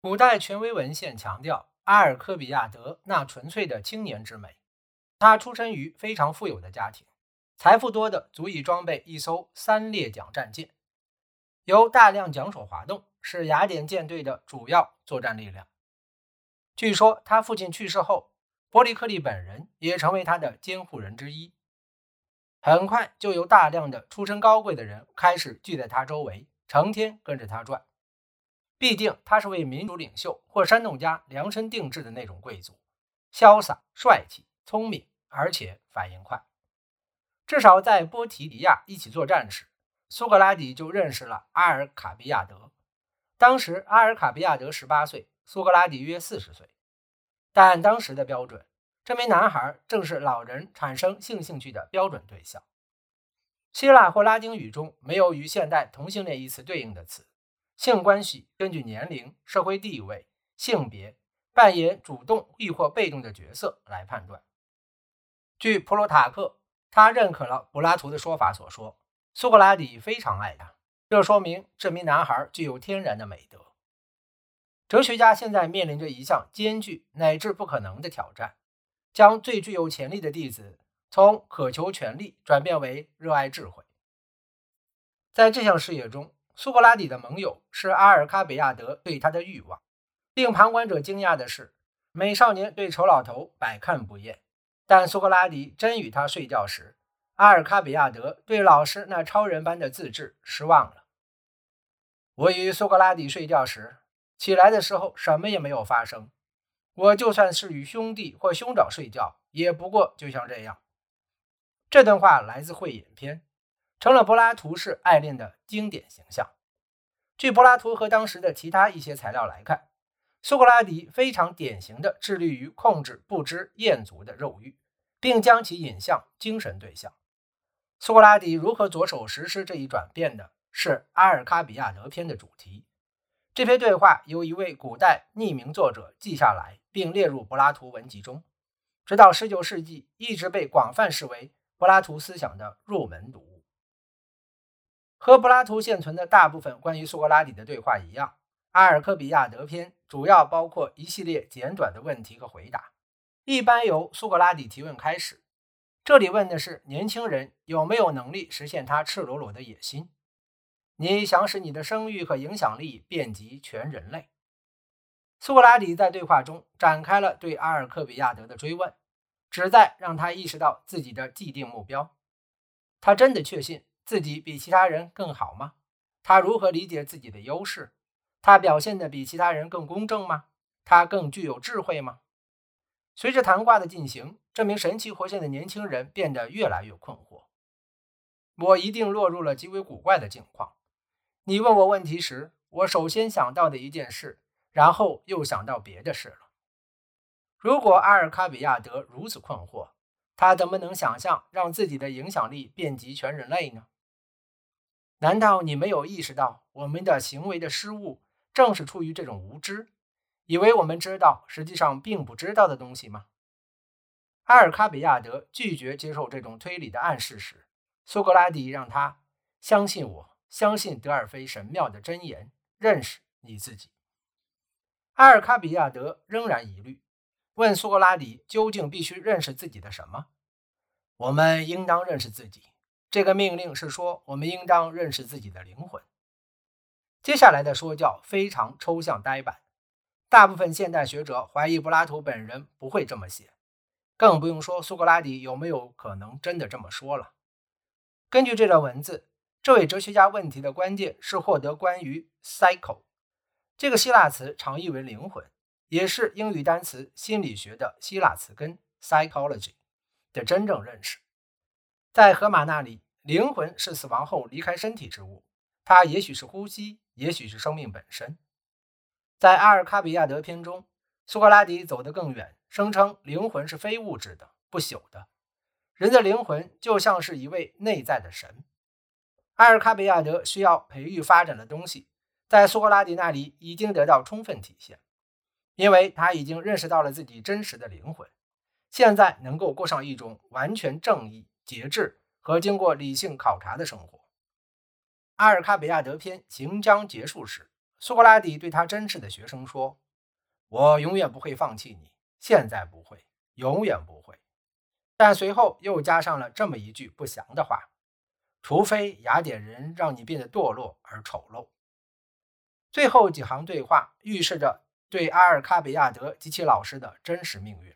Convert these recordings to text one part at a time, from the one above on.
古代权威文献强调阿尔科比亚德那纯粹的青年之美。他出身于非常富有的家庭，财富多的足以装备一艘三列桨战舰，由大量桨手滑动，是雅典舰队的主要作战力量。据说他父亲去世后，伯里克利本人也成为他的监护人之一。很快就有大量的出身高贵的人开始聚在他周围，成天跟着他转。毕竟他是为民主领袖或煽动家量身定制的那种贵族，潇洒帅气、聪明，而且反应快。至少在波提迪亚一起作战时，苏格拉底就认识了阿尔卡比亚德。当时阿尔卡比亚德十八岁，苏格拉底约四十岁。但当时的标准，这名男孩正是老人产生性兴趣的标准对象。希腊或拉丁语中没有与现代同性恋一词对应的词。性关系根据年龄、社会地位、性别扮演主动亦或被动的角色来判断。据普鲁塔克，他认可了柏拉图的说法所说，苏格拉底非常爱他，这说明这名男孩具有天然的美德。哲学家现在面临着一项艰巨乃至不可能的挑战：将最具有潜力的弟子从渴求权力转变为热爱智慧。在这项事业中，苏格拉底的盟友是阿尔卡比亚德对他的欲望。令旁观者惊讶的是，美少年对丑老头百看不厌，但苏格拉底真与他睡觉时，阿尔卡比亚德对老师那超人般的自制失望了。我与苏格拉底睡觉时，起来的时候什么也没有发生。我就算是与兄弟或兄长睡觉，也不过就像这样。这段话来自《慧眼篇》。成了柏拉图式爱恋的经典形象。据柏拉图和当时的其他一些材料来看，苏格拉底非常典型的致力于控制不知厌足的肉欲，并将其引向精神对象。苏格拉底如何着手实施这一转变的，是《阿尔卡比亚德篇》的主题。这篇对话由一位古代匿名作者记下来，并列入柏拉图文集中，直到19世纪一直被广泛视为柏拉图思想的入门读物。和柏拉图现存的大部分关于苏格拉底的对话一样，《阿尔科比亚德篇》主要包括一系列简短的问题和回答，一般由苏格拉底提问开始。这里问的是年轻人有没有能力实现他赤裸裸的野心。你想使你的声誉和影响力遍及全人类。苏格拉底在对话中展开了对阿尔科比亚德的追问，旨在让他意识到自己的既定目标。他真的确信。自己比其他人更好吗？他如何理解自己的优势？他表现的比其他人更公正吗？他更具有智慧吗？随着谈话的进行，这名神气活现的年轻人变得越来越困惑。我一定落入了极为古怪的境况。你问我问题时，我首先想到的一件事，然后又想到别的事了。如果阿尔卡比亚德如此困惑，他怎么能想象让自己的影响力遍及全人类呢？难道你没有意识到我们的行为的失误正是出于这种无知，以为我们知道实际上并不知道的东西吗？阿尔卡比亚德拒绝接受这种推理的暗示时，苏格拉底让他相信我，相信德尔菲神庙的箴言，认识你自己。阿尔卡比亚德仍然疑虑，问苏格拉底究竟必须认识自己的什么？我们应当认识自己。这个命令是说，我们应当认识自己的灵魂。接下来的说教非常抽象呆板，大部分现代学者怀疑柏拉图本人不会这么写，更不用说苏格拉底有没有可能真的这么说了。根据这段文字，这位哲学家问题的关键是获得关于 “psycho” 这个希腊词常译为灵魂，也是英语单词心理学的希腊词根 “psychology” 的真正认识。在荷马那里，灵魂是死亡后离开身体之物，它也许是呼吸，也许是生命本身。在阿尔卡比亚德篇中，苏格拉底走得更远，声称灵魂是非物质的、不朽的。人的灵魂就像是一位内在的神。阿尔卡比亚德需要培育发展的东西，在苏格拉底那里已经得到充分体现，因为他已经认识到了自己真实的灵魂，现在能够过上一种完全正义。节制和经过理性考察的生活。阿尔卡比亚德篇行将结束时，苏格拉底对他真挚的学生说：“我永远不会放弃你，现在不会，永远不会。”但随后又加上了这么一句不祥的话：“除非雅典人让你变得堕落而丑陋。”最后几行对话预示着对阿尔卡比亚德及其老师的真实命运。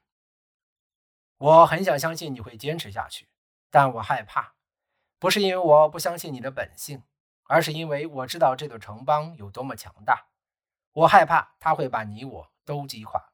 我很想相信你会坚持下去，但我害怕，不是因为我不相信你的本性。而是因为我知道这座城邦有多么强大，我害怕它会把你我都击垮。